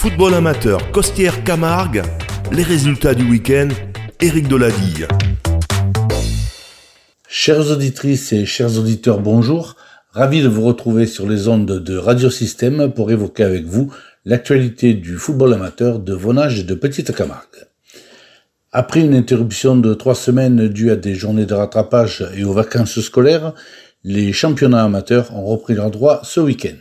Football amateur, Costière Camargue, les résultats du week-end, Éric Deladille. Chères auditrices et chers auditeurs, bonjour. Ravi de vous retrouver sur les ondes de Radiosystème pour évoquer avec vous l'actualité du football amateur de Vonage et de Petite Camargue. Après une interruption de trois semaines due à des journées de rattrapage et aux vacances scolaires, les championnats amateurs ont repris leur droit ce week-end.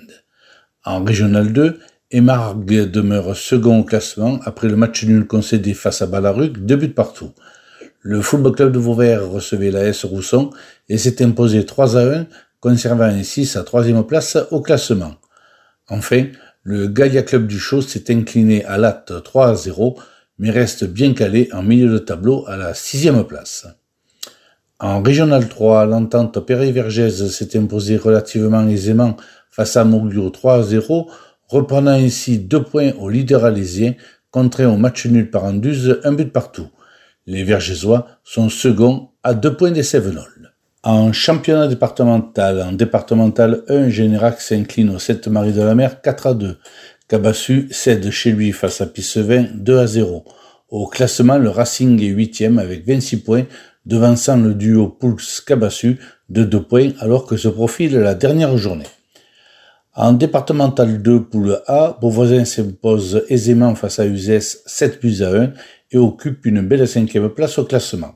En Régional 2, Emargue demeure second au classement après le match nul concédé face à Balaruc, deux buts partout. Le Football Club de Vauvert recevait la S Rousson et s'est imposé 3 à 1, conservant ainsi sa troisième place au classement. Enfin, le Gaia Club du Chaud s'est incliné à Latte 3 à 0, mais reste bien calé en milieu de tableau à la sixième place. En Régional 3, l'entente Péry-Vergèze s'est imposée relativement aisément face à Moglio 3 à 0, reprenant ainsi deux points au leader alésien, contraint au match nul par Anduze, un but partout. Les Vergésois sont seconds à deux points des Sévenols. En championnat départemental, en départemental 1, Générac s'incline au 7 Marie de la Mer 4 à 2. Cabassu cède chez lui face à Pissevin 2 à 0. Au classement, le Racing est huitième avec 26 points, devançant le duo Pouls-Cabassu de 2 points alors que se profile la dernière journée. En départemental 2, poule A, Beauvoisin s'impose aisément face à Uzès 7 buts à 1 et occupe une belle cinquième place au classement.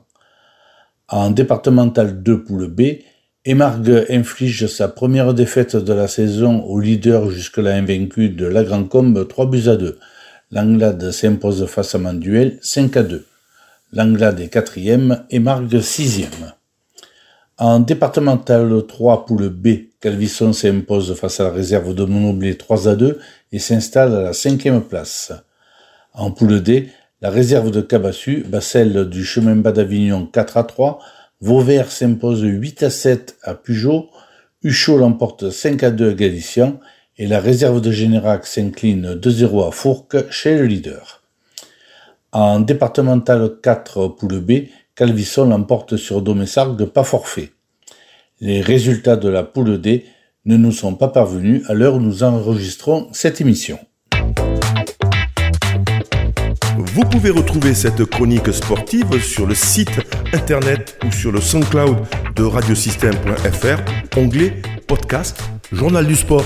En départemental 2, poule B, Emargue inflige sa première défaite de la saison au leader jusque-là invaincu de la Grand Combe 3 buts à 2. L'Anglade s'impose face à Manduel 5 à 2. L'Anglade est quatrième et Margue sixième. En départemental 3 poule B, Calvisson s'impose face à la réserve de Monoblé 3 à 2 et s'installe à la cinquième place. En poule D, la réserve de Cabassu bat celle du chemin bas d'Avignon 4 à 3, Vauvert s'impose 8 à 7 à Pujol, Huchot l'emporte 5 à 2 à Galician et la réserve de Générac s'incline 2-0 à Fourques chez le leader. En départemental 4 poule B, Calvisson l'emporte sur Domessargues pas forfait. Les résultats de la poule D ne nous sont pas parvenus à l'heure où nous enregistrons cette émission. Vous pouvez retrouver cette chronique sportive sur le site internet ou sur le SoundCloud de radiosystème.fr, onglet podcast, journal du sport.